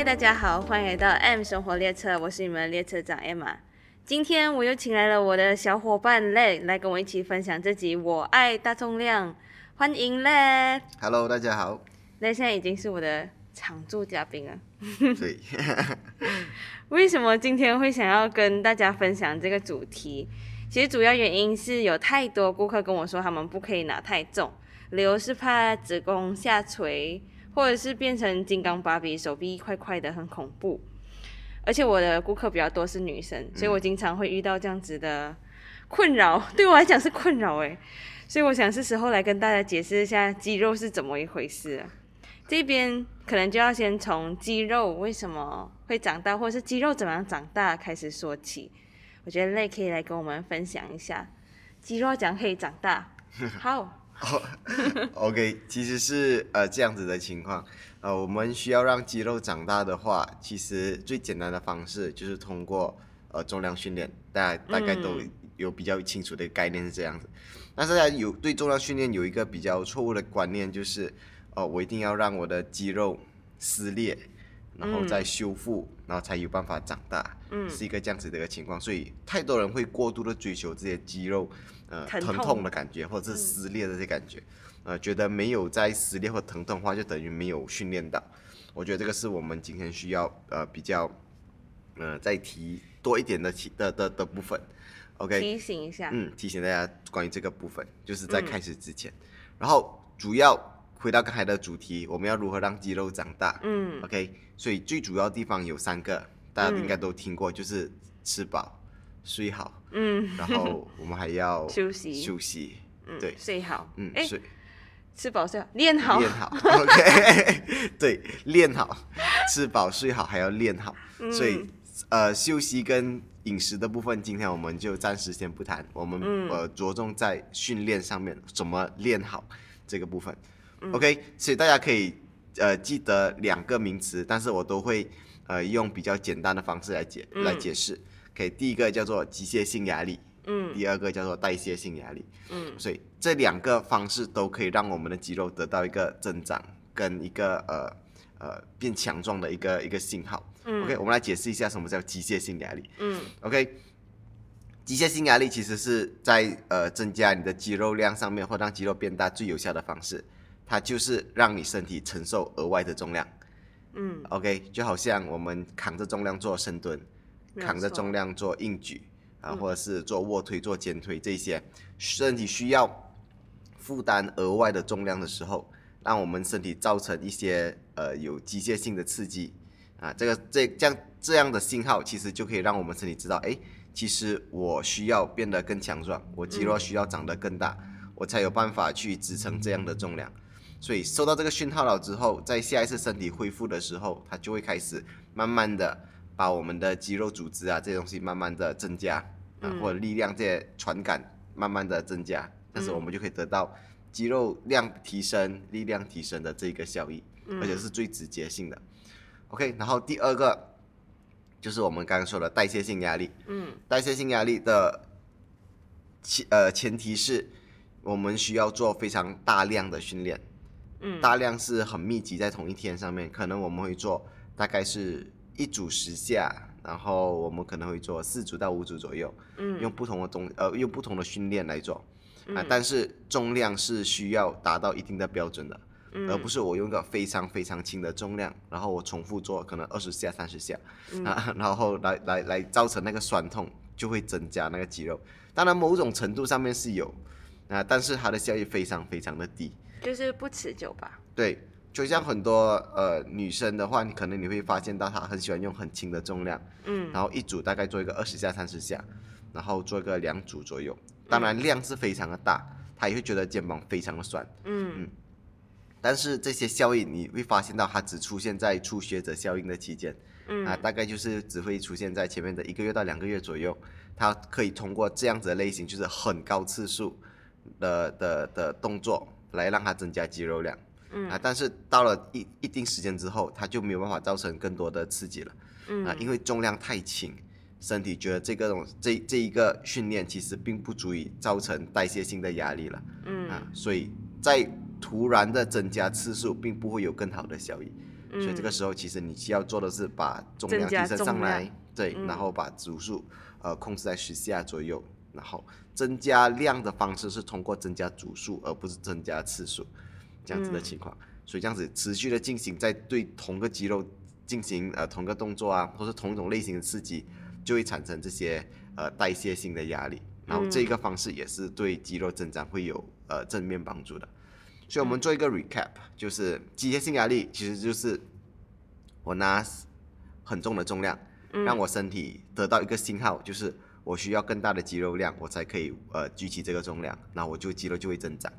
嗨，大家好，欢迎来到 M 生活列车，我是你们的列车长 Emma。今天我又请来了我的小伙伴 Lei 来跟我一起分享这集《我爱大重量》，欢迎 Lei。Hello，大家好。Lei 现在已经是我的常驻嘉宾了。对，为什么今天会想要跟大家分享这个主题？其实主要原因是有太多顾客跟我说，他们不可以拿太重，理由是怕子宫下垂，或者是变成金刚芭比，手臂一块块的很恐怖。而且我的顾客比较多是女生，所以我经常会遇到这样子的困扰，对我来讲是困扰诶。所以我想是时候来跟大家解释一下肌肉是怎么一回事了。这边可能就要先从肌肉为什么会长大，或者是肌肉怎么样长大开始说起。我觉得累可以来跟我们分享一下肌肉怎样可以长大。好，OK，其实是呃这样子的情况，呃，我们需要让肌肉长大的话，其实最简单的方式就是通过呃重量训练，大家大概都有比较清楚的概念是这样子。但是大家有对重量训练有一个比较错误的观念，就是呃我一定要让我的肌肉撕裂，然后再修复，然后才有办法长大，嗯是一个这样子的一个情况。所以太多人会过度的追求这些肌肉呃疼疼痛痛的感觉，或者是嗯撕裂的这些感觉。呃，觉得没有在撕裂或疼痛的话，就等于没有训练到。我觉得这个是我们今天需要呃比较呃再提多一点的提的的的部分。OK，提醒一下。嗯，提醒大家关于这个部分，就是在嗯开始之前，然后主要回到刚才的主题，我们要如何让肌肉长大？嗯。OK，所以最主要地方有三个，大家应该都听过，就是吃饱、睡好，嗯，然后我们还要 休息。休息，嗯对，睡好。嗯，哎，睡。吃饱睡好，练好。练好，OK，对，练好，吃饱睡好，还要练好，嗯。所以呃，休息跟饮食的部分，今天我们就暂时先不谈，我们、嗯。呃着重在训练上面，怎么练好这个部分、嗯。O k 所以大家可以呃记得两个名词，但是我都会呃用比较简单的方式来解、嗯。来解释，OK，第一个叫做机械性压力，嗯。第二个叫做代谢性压力。嗯。所以这两个方式都可以让我们的肌肉得到一个增长跟一个呃呃变强壮的一个一个信号。嗯。OK，我们来解释一下什么叫机械性压力。嗯。OK，机械性压力其实是在呃增加你的肌肉量上面或让肌肉变大最有效的方式，它就是让你身体承受额外的重量。嗯，OK，就好像我们扛着重量做深蹲，扛着重量做硬举啊，嗯或者是做卧推、做肩推这些，身体需要负担额外的重量的时候，让我们身体造成一些呃有机械性的刺激啊，这个这这样这样的信号，其实就可以让我们身体知道，哎，其实我需要变得更强壮，我肌肉需要长得更大，我才有办法去支撑这样的重量。所以收到这个讯号了之后，在下一次身体恢复的时候，它就会开始慢慢的把我们的肌肉组织啊这些东西慢慢的增加啊，嗯或者力量这些传感慢慢的增加，但是我们就可以得到肌肉量提升、力量提升的这个效益，而且是最直接性的。OK，然后第二个就是我们刚刚说的代谢性压力，嗯代谢性压力的前呃前提是我们需要做非常大量的训练。嗯。大量是很密集在同一天上面，可能我们会做大概是一组十下，然后我们可能会做四组到五组左右，嗯。用不同的东呃用不同的训练来做。啊、嗯但是重量是需要达到一定的标准的，嗯。而不是我用一个非常非常轻的重量，然后我重复做可能二十下三十下、嗯。啊，然后来来来造成那个酸痛，就会增加那个肌肉。当然某种程度上面是有啊，但是它的效益非常非常的低。就是不持久吧。对，就像很多呃女生的话，你可能你会发现到她很喜欢用很轻的重量，嗯然后一组大概做一个二十下、三十下，然后做一个两组左右。当然量是非常的大，她也会觉得肩膀非常的酸。嗯但是这些效应你会发现到它只出现在初学者效应的期间，嗯啊，大概就是只会出现在前面的一个月到两个月左右。它可以通过这样子的类型，就是很高次数的的的动作来让它增加肌肉量。嗯啊，但是到了一一定时间之后，它就没有办法造成更多的刺激了。嗯啊，因为重量太轻，身体觉得这个东这这一个训练其实并不足以造成代谢性的压力了。嗯啊，所以在突然的增加次数，并不会有更好的效益。所以这个时候其实你需要做的是把重量提升上来，对，然后把组数呃控制在十下左右，然后增加量的方式是通过增加组数，而不是增加次数，这样子的情况。所以这样子持续的进行，在对同个肌肉进行呃同个动作啊，或是同一种类型的刺激，就会产生这些呃代谢性的压力。然后这个方式也是对肌肉增长会有呃正面帮助的。所以我们做一个 recap，就是机械性压力其实就是我拿很重的重量，让我身体得到一个信号，就是我需要更大的肌肉量，我才可以呃举起这个重量，那我就肌肉就会增长。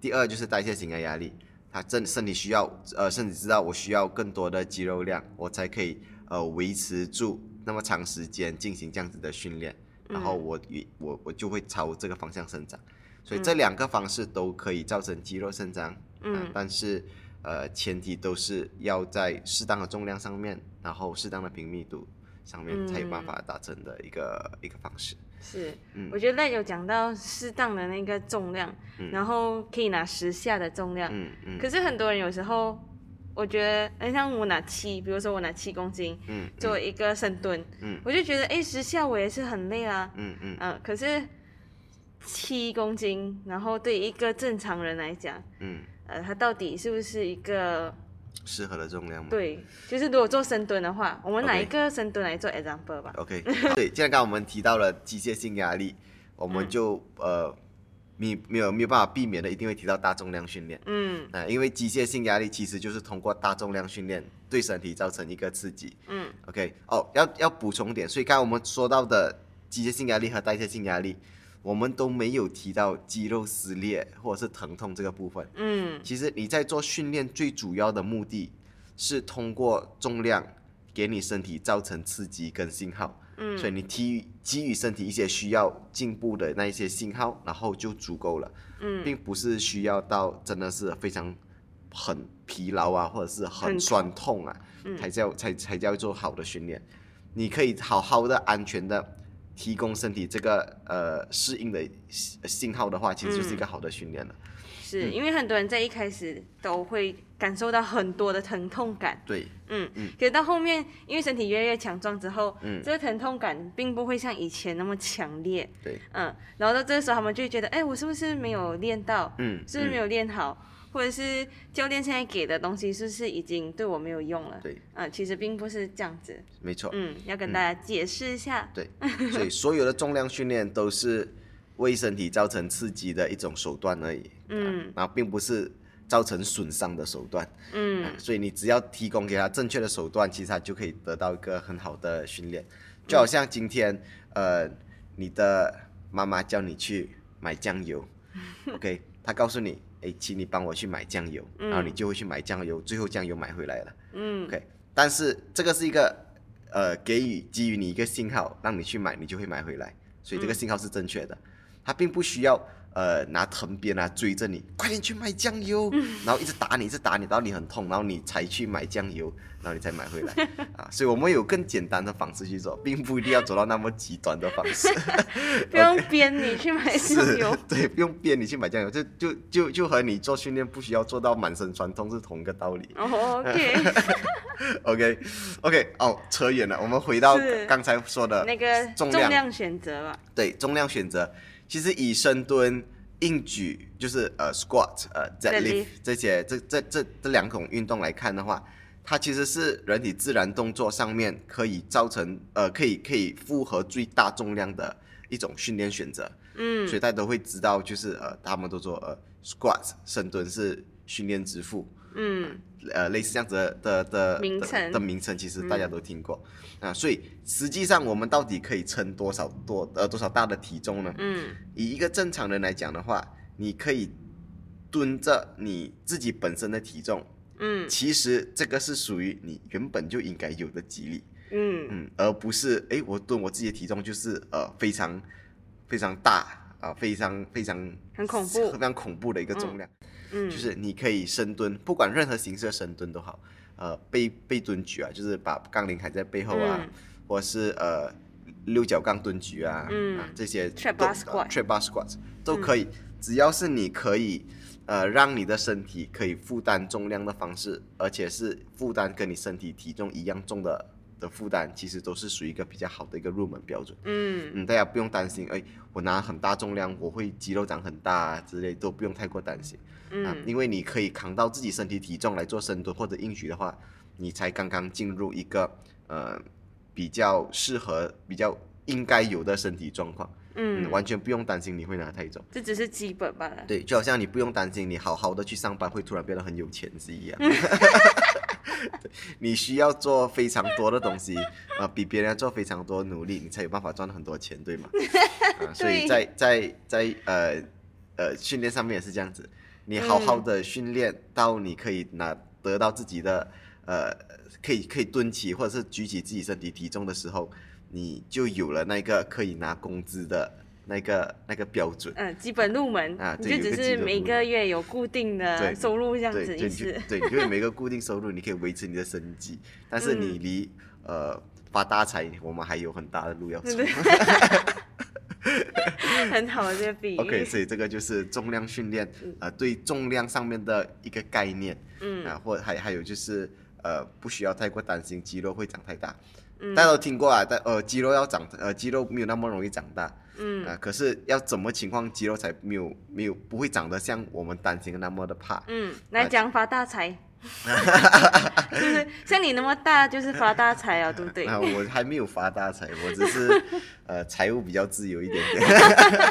第二就是代谢型的压力，它身身体需要呃身体知道我需要更多的肌肉量，我才可以呃维持住那么长时间进行这样子的训练，然后我我我就会朝这个方向生长。所以这两个方式都可以造成肌肉生长，嗯，但是呃前提都是要在适当的重量上面，然后适当的平密度上面才有办法达成的一个一个方式。是，我觉得那有讲到适当的那个重量，然后可以拿十下的重量，嗯嗯。可是很多人有时候，我觉得，哎，像我拿七，比如说我拿七公斤，嗯，做一个深蹲，嗯，我就觉得，哎，十下我也是很累啊，嗯嗯，嗯，可是。七公斤，然后对一个正常人来讲，嗯，呃，他到底是不是一个适合的重量吗？对，就是如果做深蹲的话，我们拿一个深蹲来做 example 吧。OK，对，既然刚刚我们提到了机械性压力，我们就呃，没没有没有办法避免的，一定会提到大重量训练。嗯，啊，因为机械性压力其实就是通过大重量训练对身体造成一个刺激。嗯，OK，哦，要要补充点，所以刚刚我们说到的机械性压力和代谢性压力。我们都没有提到肌肉撕裂或者是疼痛这个部分。嗯，其实你在做训练最主要的目的是通过重量给你身体造成刺激跟信号。嗯，所以你提给予身体一些需要进步的那一些信号，然后就足够了。嗯，并不是需要到真的是非常很疲劳啊，或者是很酸痛啊，才叫才才叫做好的训练。你可以好好的安全的。提供身体这个呃适应的信号的话，其实就是一个好的训练了。是因为很多人在一开始都会感受到很多的疼痛感。对，嗯嗯。可是到后面，因为身体越来越强壮之后，嗯，这个疼痛感并不会像以前那么强烈。对，嗯。然后到这个时候，他们就会觉得，哎，我是不是没有练到？嗯，是不是没有练好？或者是教练现在给的东西是不是已经对我没有用了？对，嗯，其实并不是这样子。没错。嗯，要跟大家解释一下。对，所以所有的重量训练都是为身体造成刺激的一种手段而已。嗯。然后并不是造成损伤的手段。嗯。所以你只要提供给他正确的手段，其实他就可以得到一个很好的训练。就好像今天，呃，你的妈妈叫你去买酱油，OK，她告诉你。哎，请你帮我去买酱油，然后你就会去买酱油，最后酱油买回来了。嗯，OK。但是这个是一个呃，给予基于你一个信号，让你去买，你就会买回来，所以这个信号是正确的。它并不需要呃拿藤鞭啊追着你，快点去买酱油，然后一直打你，一直打你，到你很痛，然后你才去买酱油。然后你才买回来 啊，所以我们有更简单的方式去做，并不一定要走到那么极端的方式。不用鞭你去买酱油，对，不用鞭你去买酱油，就就就就和你做训练不需要做到满身酸痛是同一个道理。OK，OK，OK，哦，扯远了，我们回到刚才说的那个重量选择吧。对，重量选择，其实以深蹲、硬举，就是呃 squat、呃 deadlift 这些这这这这两种运动来看的话。它其实是人体自然动作上面可以造成呃可以可以负荷最大重量的一种训练选择，嗯，所以大家都会知道，就是呃他们都说呃 squat 深蹲是训练之父，嗯，呃类似这样子的的名称。的名称，其实大家都听过啊，所以实际上我们到底可以称多少多呃多少大的体重呢？嗯，以一个正常人来讲的话，你可以蹲着你自己本身的体重。嗯，其实这个是属于你原本就应该有的肌力，嗯。嗯，而不是哎，我蹲我自己的体重就是呃非常非常大啊，非常非常很恐怖，非常恐怖的一个重量，嗯，就是你可以深蹲，不管任何形式的深蹲都好，呃背背蹲举啊，就是把杠铃抬在背后啊，或是呃六角杠蹲举啊，嗯，这些 trap bar squat trap bar squat 都可以，只要是你可以。呃让你的身体可以负担重量的方式，而且是负担跟你身体体重一样重的的负担，其实都是属于一个比较好的一个入门标准。嗯嗯，大家不用担心，哎，我拿很大重量，我会肌肉长很大啊之类，都不用太过担心。啊，嗯因为你可以扛到自己身体体重来做深蹲或者硬举的话，你才刚刚进入一个呃比较适合、比较应该有的身体状况。嗯，完全不用担心你会拿太重。这只是基本罢了。对，就好像你不用担心你好好的去上班会突然变得很有钱是一样。对 你需要做非常多的东西，呃，比别人做非常多努力，你才有办法赚很多钱，对吗？啊，所以 在在在呃呃训练上面也是这样子，你好好的训练到你可以拿得到自己的呃可以可以蹲起或者是举起自己身体体重的时候，你就有了那个可以拿工资的那个那个标准。嗯，基本入门，啊你就只是每个月有固定的收入这样，子意就你就思。对，因为每个固定收入，你可以维持你的生计，但是你嗯离、呃发大财，我们还有很大的路要走对。对，很好的这个比喻。OK，所以这个就是重量训练，呃，对重量上面的一个概念。嗯。啊，或还还有就是呃，不需要太过担心肌肉会长太大。嗯。大家都听过啊，但呃，肌肉要长，呃，肌肉没有那么容易长大，嗯。啊，可是要怎么情况肌肉才没有没有不会长得像我们担心的那么的怕？嗯，来讲发大财，就是像你那么大，就是发大财啊，对不对？啊，我还没有发大财，我只是 呃财务比较自由一点点。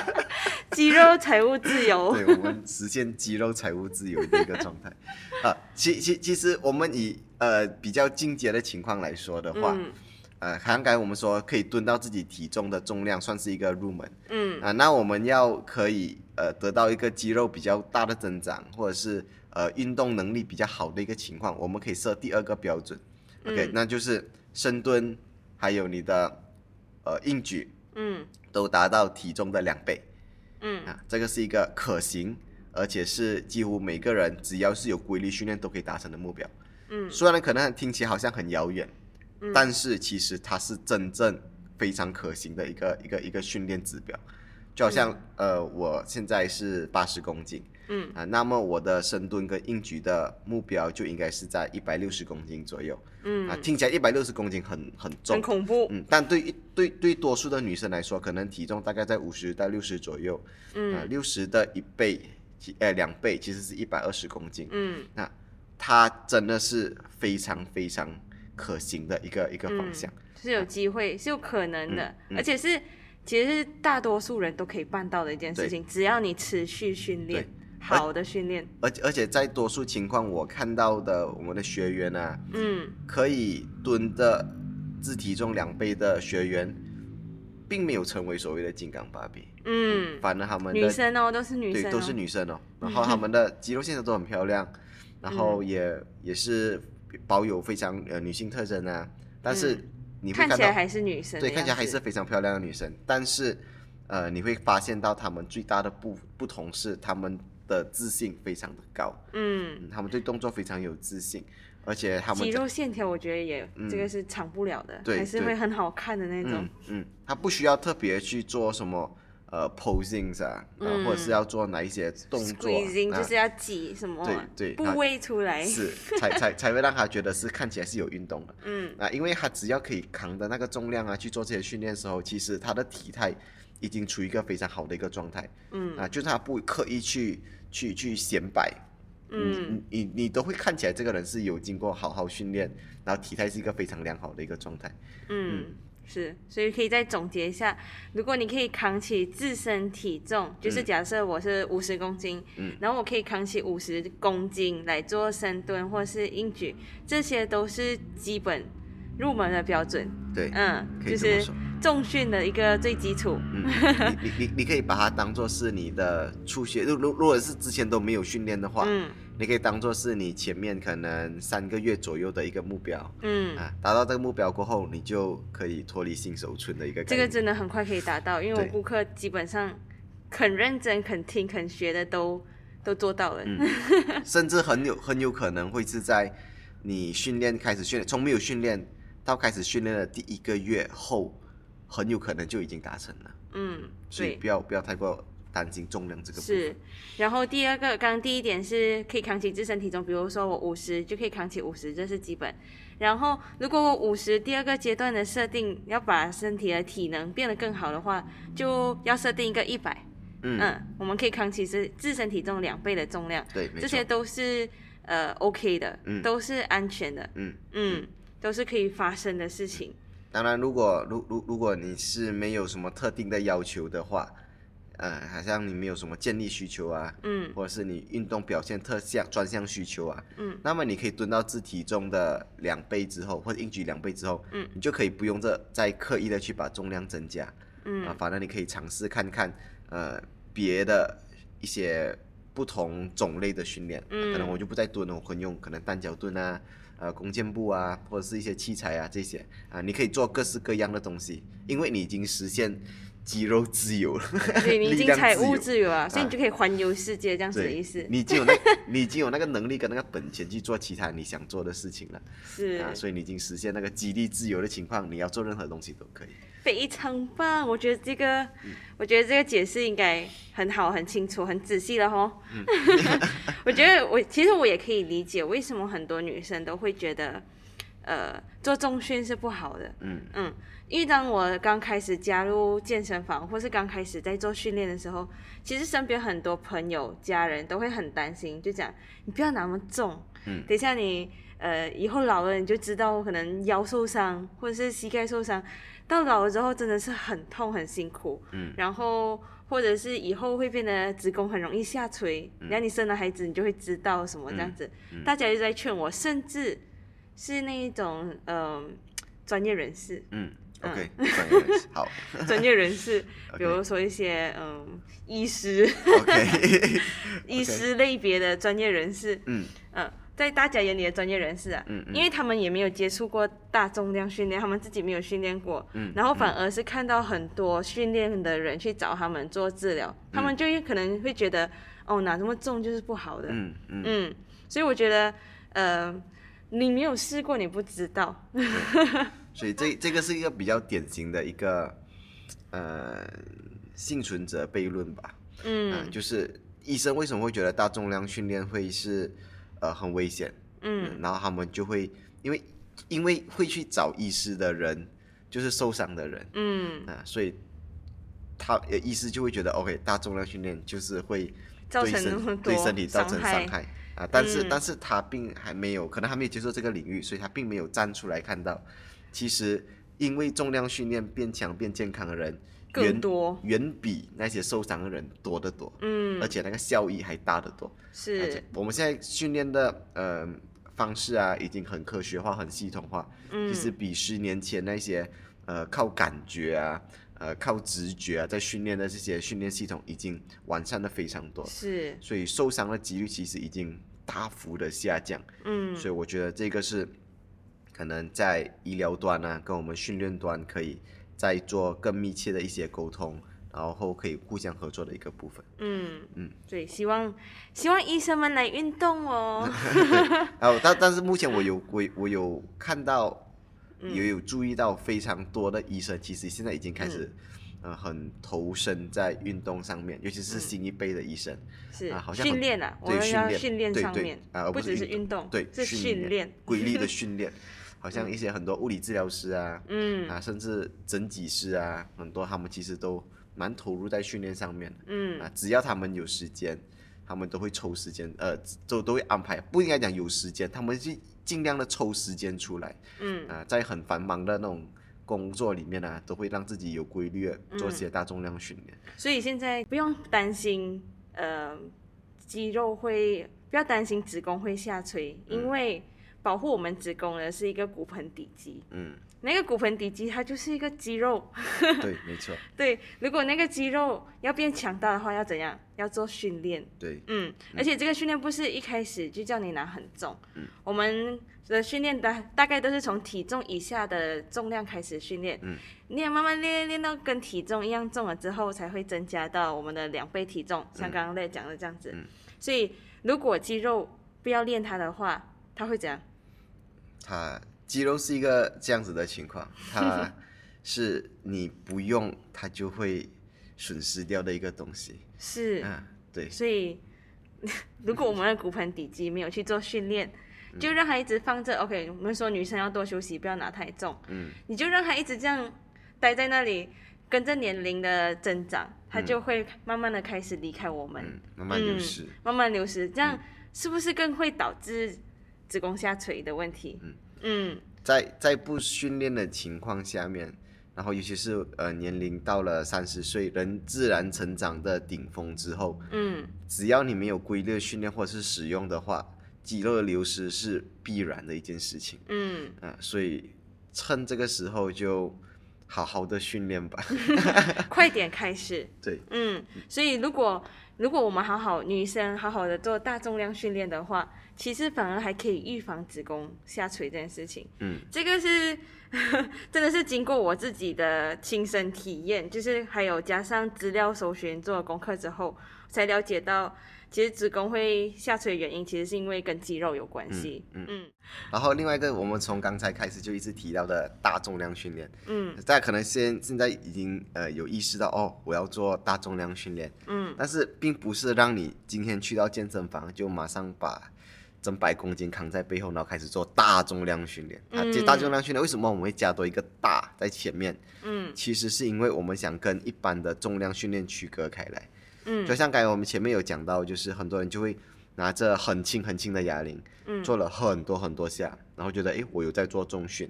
肌肉财务自由。对，我们实现肌肉财务自由的一个状态。啊，其其其实我们以呃比较进阶的情况来说的话，嗯呃，好像刚才我们说可以蹲到自己体重的重量，算是一个入门嗯啊。那我们要可以呃得到一个肌肉比较大的增长，或者是呃运动能力比较好的一个情况，我们可以设第二个标准。OK，、嗯那就是深蹲，还有你的呃硬举嗯都达到体重的两倍。嗯啊，这个是一个可行，而且是几乎每个人只要是有规律训练都可以达成的目标。嗯虽然可能听起来好像很遥远，嗯。但是其实它是真正非常可行的一个一个一个训练指标。就好像、呃，我现在是八十公斤嗯。啊，那么我的深蹲跟硬举的目标就应该是在一百六十公斤左右嗯，啊。听起来一百六十公斤很很重。很，恐怖。嗯，但对于对对多数的女生来说，可能体重大概在五十到六十左右，啊，嗯六十的一倍，其呃两倍其实是一百二十公斤，嗯。那它真的是非常非常可行的一个一个方向。是有机会，是有可能的，而且是其实是大多数人都可以办到的一件事情，只要你持续训练，好的训练，而且而且在多数情况，我看到的我们的学员啊，嗯。可以蹲的自体重两倍的学员，并没有成为所谓的金刚芭比，嗯，反正他们的女生哦，都是女生、哦，对都是女生哦，然后 他们的肌肉线条都很漂亮，然后嗯。也也是保有非常呃女性特征啊，但是嗯。你会看起来还是女生对，看起来还是非常漂亮的女生，但是，呃，你会发现到她们最大的不不同是她们的自信非常的高，嗯。嗯，她们对动作非常有自信，而且她们肌肉线条，我觉得也、嗯。这个是长不了的，对还是会很好看的那种。嗯。嗯，她不需要特别去做什么呃 posings 啊，呃，或者是要做哪一些动作，就是要挤什么啊对对部位出来，是才才 才会让他觉得是看起来是有运动的。嗯。啊，因为他只要可以扛的那个重量啊，去做这些训练的时候，其实他的体态已经处于一个非常好的一个状态。嗯。啊，就是他不刻意去去去显摆，嗯。你你你都会看起来这个人是有经过好好训练，然后体态是一个非常良好的一个状态。嗯，是，所以可以再总结一下，如果你可以扛起自身体重，就是假设我是五十公斤，嗯。然后我可以扛起五十公斤来做深蹲或是硬举，这些都是基本入门的标准，对，嗯，就是。重训的一个最基础，嗯，你你你你可以把它当做是你的初学，如如如果是之前都没有训练的话，嗯你可以当做是你前面可能三个月左右的一个目标。嗯。啊，达到这个目标过后，你就可以脱离新手村的一个概这念。个真的很快可以达到，因为我对顾客基本上肯认真、肯听、肯学的都都做到了。嗯甚至很有很有可能会是在你训练开始训练，从没有训练到开始训练的第一个月后，很有可能就已经达成了。嗯，所以不要不要太过担心重量这个部是。，然后第二个，刚刚第一点是可以扛起自身体重，比如说我五十就可以扛起五十，这是基本。然后如果我五十第二个阶段的设定要把身体的体能变得更好的话，就要设定一个一百，嗯，嗯，我们可以扛起自自身体重两倍的重量，对，没这些，都是呃 OK 的，嗯都是安全的，嗯。嗯，都是可以发生的事情。当然，如果如如如果你是没有什么特定的要求的话，呃，好像你没有什么建立需求啊，嗯或者是你运动表现特项专项需求啊，嗯，那么你可以蹲到自体重的两倍之后，或者硬举两倍之后，嗯，你就可以不用这再刻意的去把重量增加，嗯。啊，反正你可以尝试看看，呃，别的一些不同种类的训练，嗯可能我就不再蹲了，我可能用可能单脚蹲啊，呃，弓箭步啊，或者是一些器材啊这些。啊，你可以做各式各样的东西，因为你已经实现肌肉自由。了，对你已 力经财务自由了，所以啊你就可以环游世界这样子。的对意思。你已经有那，你已经有那个能力跟那个本钱去做其他你想做的事情了。是。啊，所以你已经实现那个激励自由的情况，你要做任何东西都可以。非常棒，我觉得这个，嗯。我觉得这个解释应该很好、很清楚、很仔细了哦。嗯。我觉得我其实我也可以理解为什么很多女生都会觉得，呃，做重训是不好的。嗯。嗯，因为当我刚开始加入健身房，或是刚开始在做训练的时候，其实身边很多朋友、家人都会很担心，就讲你不要那么重，嗯。等一下你呃以后老了你就知道可能腰受伤或者是膝盖受伤，到老了之后真的是很痛很辛苦，嗯。然后或者是以后会变得子宫很容易下垂，然后你生了孩子你就会知道什么这样子，嗯大家就在劝我，甚至是那一种嗯、专业人士。嗯嗯，OK，专业人士好。专业人士，比如说一些嗯医师、，OK，医师类别的专业人士，嗯。嗯，在大家眼里的专业人士啊，嗯嗯。因为他们也没有接触过大重量训练，他们自己没有训练过，嗯然后反而是看到很多训练的人去找他们做治疗，他们就可能会觉得，哦，哪这么重就是不好的，嗯，所以我觉得，呃，你没有试过，你不知道，所以这这个是一个比较典型的一个呃幸存者悖论吧，嗯。啊，就是医生为什么会觉得大重量训练会是呃很危险？嗯，然后他们就会因为因为会去找医师的人就是受伤的人。嗯，啊，所以他呃医师就会觉得 OK 大重量训练就是会造成对身体造成伤害。伤害。啊，但是、嗯。但是他并还没有可能还没有接受这个领域，所以他并没有站出来看到，其实因为重量训练变强变健康的人更多，远比那些受伤的人多得多，嗯。而，且那个效益还大得多。是，我们现在训练的呃方式啊，已经很科学化、很系统化，嗯。其实比十年前那些呃靠感觉啊、呃靠直觉啊在训练的这些训练系统已经完善的非常多，是，所以受伤的几率其实已经大幅的下降。嗯，所以我觉得这个是可能在医疗端呢、跟我们训练端可以再做更密切的一些沟通，然后可以互相合作的一个部分。嗯嗯，对，希望希望医生们来运动哦。然后，但但是目前我有我我有看到，嗯。也有注意到非常多的医生，其实现在已经开嗯。始，呃，很投身在运动上面，尤其是新一辈的医生，是啊好像训练啊，我们对训练。要训练对对上面啊而不不只是运是运动，对，是训练。规律的训练，好像一些很多物理治疗师啊，嗯。啊，甚至整脊师啊，很多他们其实都蛮投入在训练上面的。嗯。啊，只要他们有时间，他们都会抽时间，呃，都都会安排，不应该讲有时间，他们是尽量的抽时间出来，嗯。啊，在很繁忙的那种工作里面呢、都会让自己有规律做嗯些大重量训练。所以现在不用担心，呃，肌肉会不要担心子宫会下垂，因为保护我们子宫的是一个骨盆底肌。嗯，那个骨盆底肌它就是一个肌肉，对，没错，对，如果那个肌肉要变强大的话，要怎样？要做训练。对，嗯，而且这个训练不是一开始就叫你拿很重，嗯我们的训练大大概都是从体重以下的重量开始训练，嗯，你也慢慢练练到跟体重一样重了之后，才会增加到我们的两倍体重，像刚刚在讲的这样子。嗯所以如果肌肉不要练它的话，它会怎样？它肌肉是一个这样子的情况，它 是你不用它就会损失掉的一个东西。是，啊，对，所以如果我们的骨盆底肌没有去做训练，就让它一直放着。OK，我们说女生要多休息，不要拿太重。嗯，你就让它一直这样待在那里，跟着年龄的增长，它就会慢慢的开始离开我们，嗯，慢慢流失。慢慢流失。这样是不是更会导致子宫下垂的问题？嗯。嗯。在在不训练的情况下面，然后尤其是呃年龄到了三十岁，人自然成长的顶峰之后，嗯。只要你没有规律训练或者是使用的话，肌肉的流失是必然的一件事情。嗯，啊、所以趁这个时候就好好的训练吧。快点开始。对，嗯，所以如果如果我们好好女生好好的做大重量训练的话，其实反而还可以预防子宫下垂这件事情。嗯，这个是 真的是经过我自己的亲身体验，就是还有加上资料搜寻做了功课之后，才了解到，其实子宫会下垂的原因其实是因为跟肌肉有关系。嗯嗯然后另外一个，我们从刚才开始就一直提到的大重量训练，嗯大家可能现现在已经呃有意识到哦，我要做大重量训练，嗯但是并不是让你今天去到健身房就马上把整百公斤扛在背后，然后开始做大重量训练。啊，这大重量训练为什么我们会加多一个大在前面？嗯其实是因为我们想跟一般的重量训练区隔开来。嗯。就像刚才我们前面有讲到，就是很多人就会拿着很轻很轻的哑铃，嗯。做了很多很多下，然后觉得诶，我有在做重训，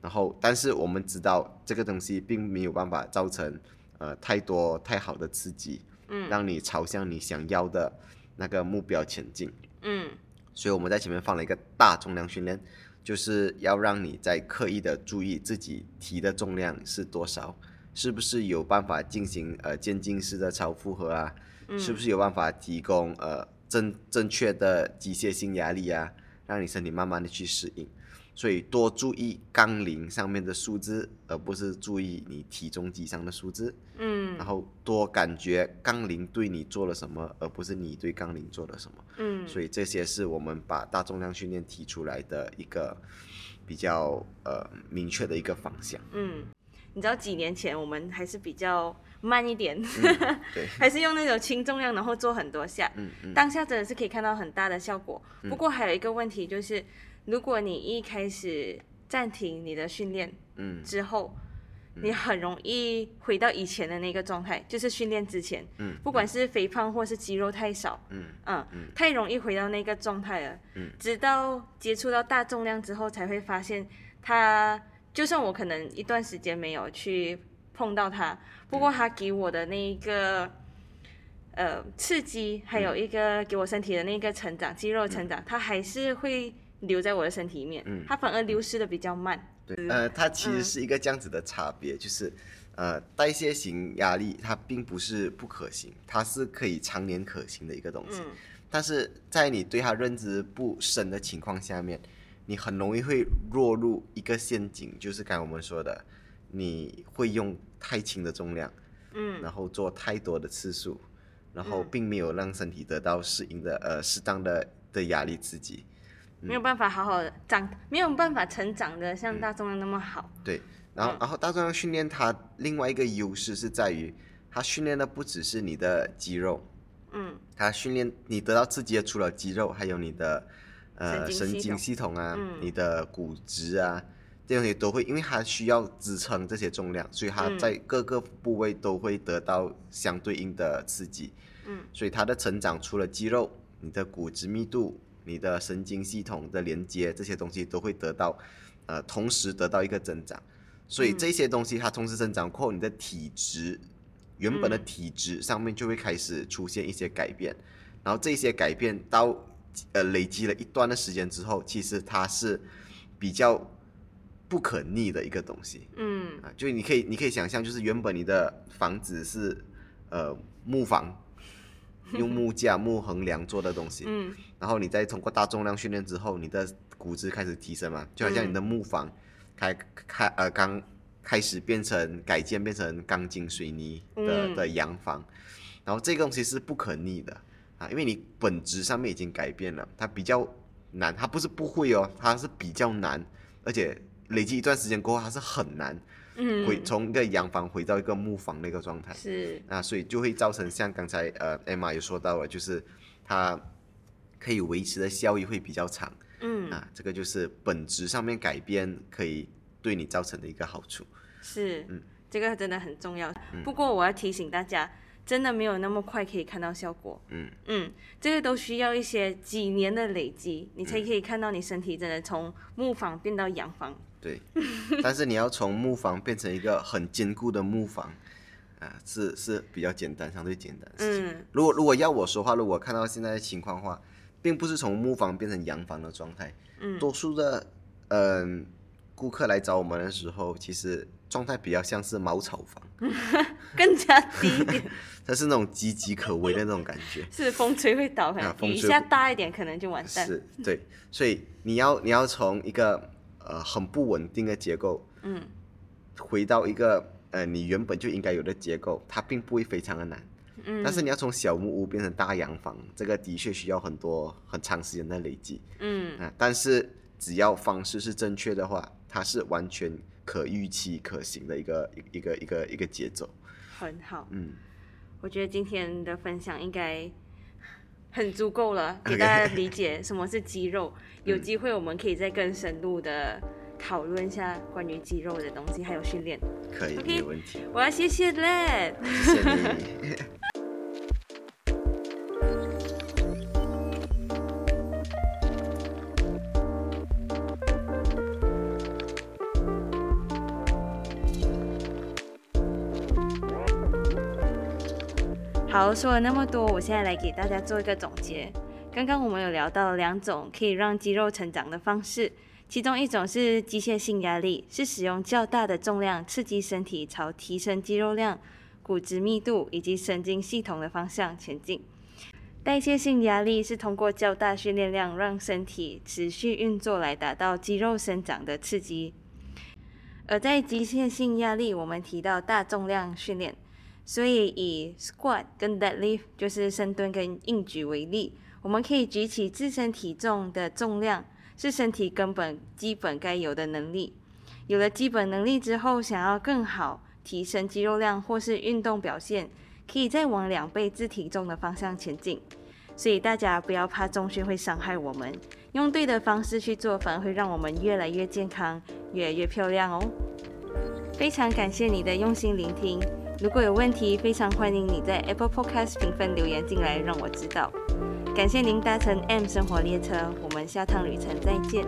然后但是我们知道这个东西并没有办法造成呃太多太好的刺激，嗯。让你朝向你想要的那个目标前进。嗯。所以我们在前面放了一个大重量训练，就是要让你在刻意的注意自己提的重量是多少，是不是有办法进行呃渐进式的超负荷啊，是不是有办法提供呃正正确的机械性压力啊，让你身体慢慢的去适应。所以多注意杠铃上面的数字，而不是注意你体重机上的数字。嗯然后多感觉杠铃对你做了什么，而不是你对杠铃做了什么。嗯所以这些是我们把大重量训练提出来的一个比较呃明确的一个方向。嗯，你知道几年前我们还是比较慢一点，对，还是用那种轻重量，然后做很多下。嗯嗯。当下真的是可以看到很大的效果。不过还有一个问题就是，如果你一开始暂停你的训练嗯。之后，你很容易回到以前的那个状态，就是训练之前，嗯。不管是肥胖或是肌肉太少，嗯嗯，太容易回到那个状态了。嗯。直到接触到大重量之后，才会发现它，就算我可能一段时间没有去碰到它，不过它给我的那一个。呃，刺激还有一个给我身体的那个成长，肌肉成长，它还是会留在我的身体里面，嗯它反而流失的比较慢。对，呃，它其实是一个这样子的差别，就是呃代谢型压力它并不是不可行，它是可以常年可行的一个东西。嗯但是在你对它认知不深的情况下面，你很容易会落入一个陷阱，就是刚才我们说的，你会用太轻的重量，嗯。然后做太多的次数，然后嗯。并没有让身体得到适应的呃适当的的压力刺激。没有办法好好的长，没有办法成长的像大重量那么好。对，然后、嗯然后大重量训练它另外一个优势是在于，它训练的不只是你的肌肉，嗯。它训练你得到刺激的除了肌肉，还有你的呃神经系统。啊，嗯。你的骨质啊，这些东西都会，因为它需要支撑这些重量，所以它嗯。在各个部位都会得到相对应的刺激。嗯。所以它的成长除了肌肉，你的骨质密度、你的神经系统的连接这些东西都会得到，呃，同时得到一个增长。所以嗯。这些东西它同时增长过后，你的体质原本的嗯体质上面就会开始出现一些改变，然后这些改变到呃累积了一段的时间之后，其实它是比较不可逆的一个东西。嗯。啊，就你可以你可以想象，就是原本你的房子是呃木房，用木架、木横梁做的东西，嗯。然后你再通过大重量训练之后，你的骨质开始提升嘛，就好像你的木房开开呃刚开始变成改建变成钢筋水泥的、嗯。的洋房，然后这个东西是不可逆的啊，因为你本质上面已经改变了，它比较难，它不是不会哦，它是比较难，而且累积一段时间过后，它是很难嗯，回从一个洋房回到一个木房那个状态。是，啊，所以就会造成像刚才呃 Emma 也说到了，就是它可以维持的效益会比较长嗯，啊，这个就是本质上面改变可以对你造成的一个好处。是，嗯这个真的很重要。不过我要提醒大家，真的没有那么快可以看到效果。嗯嗯，这个都需要一些几年的累积，你才可以看到你身体真的从木房变到洋房。对，但是你要从木房变成一个很坚固的木房，啊，是是比较简单，相对简单的事情。嗯如果如果要我说话，如果看到现在的情况的话，并不是从木房变成洋房的状态。嗯多数的嗯、顾客来找我们的时候，其实状态比较像是茅草房，更加低一点，它是那种岌岌可危的那种感觉。是风吹会倒，可能雨下大一点可能就完蛋。是对，所以你要你要从一个呃很不稳定的结构，嗯，回到一个呃你原本就应该有的结构，它并不会非常的难。嗯，但是你要从小木屋变成大洋房，这个的确需要很多很长时间的累积嗯啊。但是只要方式是正确的话，它是完全可预期可行的一个一个一个一个节奏。很好。嗯，我觉得今天的分享应该很足够了，给大家理解什么是肌肉。有机会我们可以再更深入的讨论一下关于肌肉的东西，还有训练。可以没有问题，我要谢谢 Led。谢谢你。好，说了那么多，我现在来给大家做一个总结。刚刚我们有聊到两种可以让肌肉成长的方式，其中一种是机械性压力，是使用较大的重量刺激身体朝提升肌肉量、骨质密度以及神经系统的方向前进。代谢性压力是通过较大训练量让身体持续运作来达到肌肉生长的刺激。而在机械性压力，我们提到大重量训练，所以以 squat 跟 deadlift 就是深蹲跟硬举为例，我们可以举起自身体重的重量，是身体根本基本该有的能力。有了基本能力之后，想要更好提升肌肉量或是运动表现，可以再往两倍自体重的方向前进。所以大家不要怕重训会伤害我们，用对的方式去做，反而会让我们越来越健康，越来越漂亮哦。非常感谢你的用心聆听。如果有问题，非常欢迎你在 Apple Podcast 评分留言进来，让我知道。感谢您搭乘 M 生活列车，我们下趟旅程再见。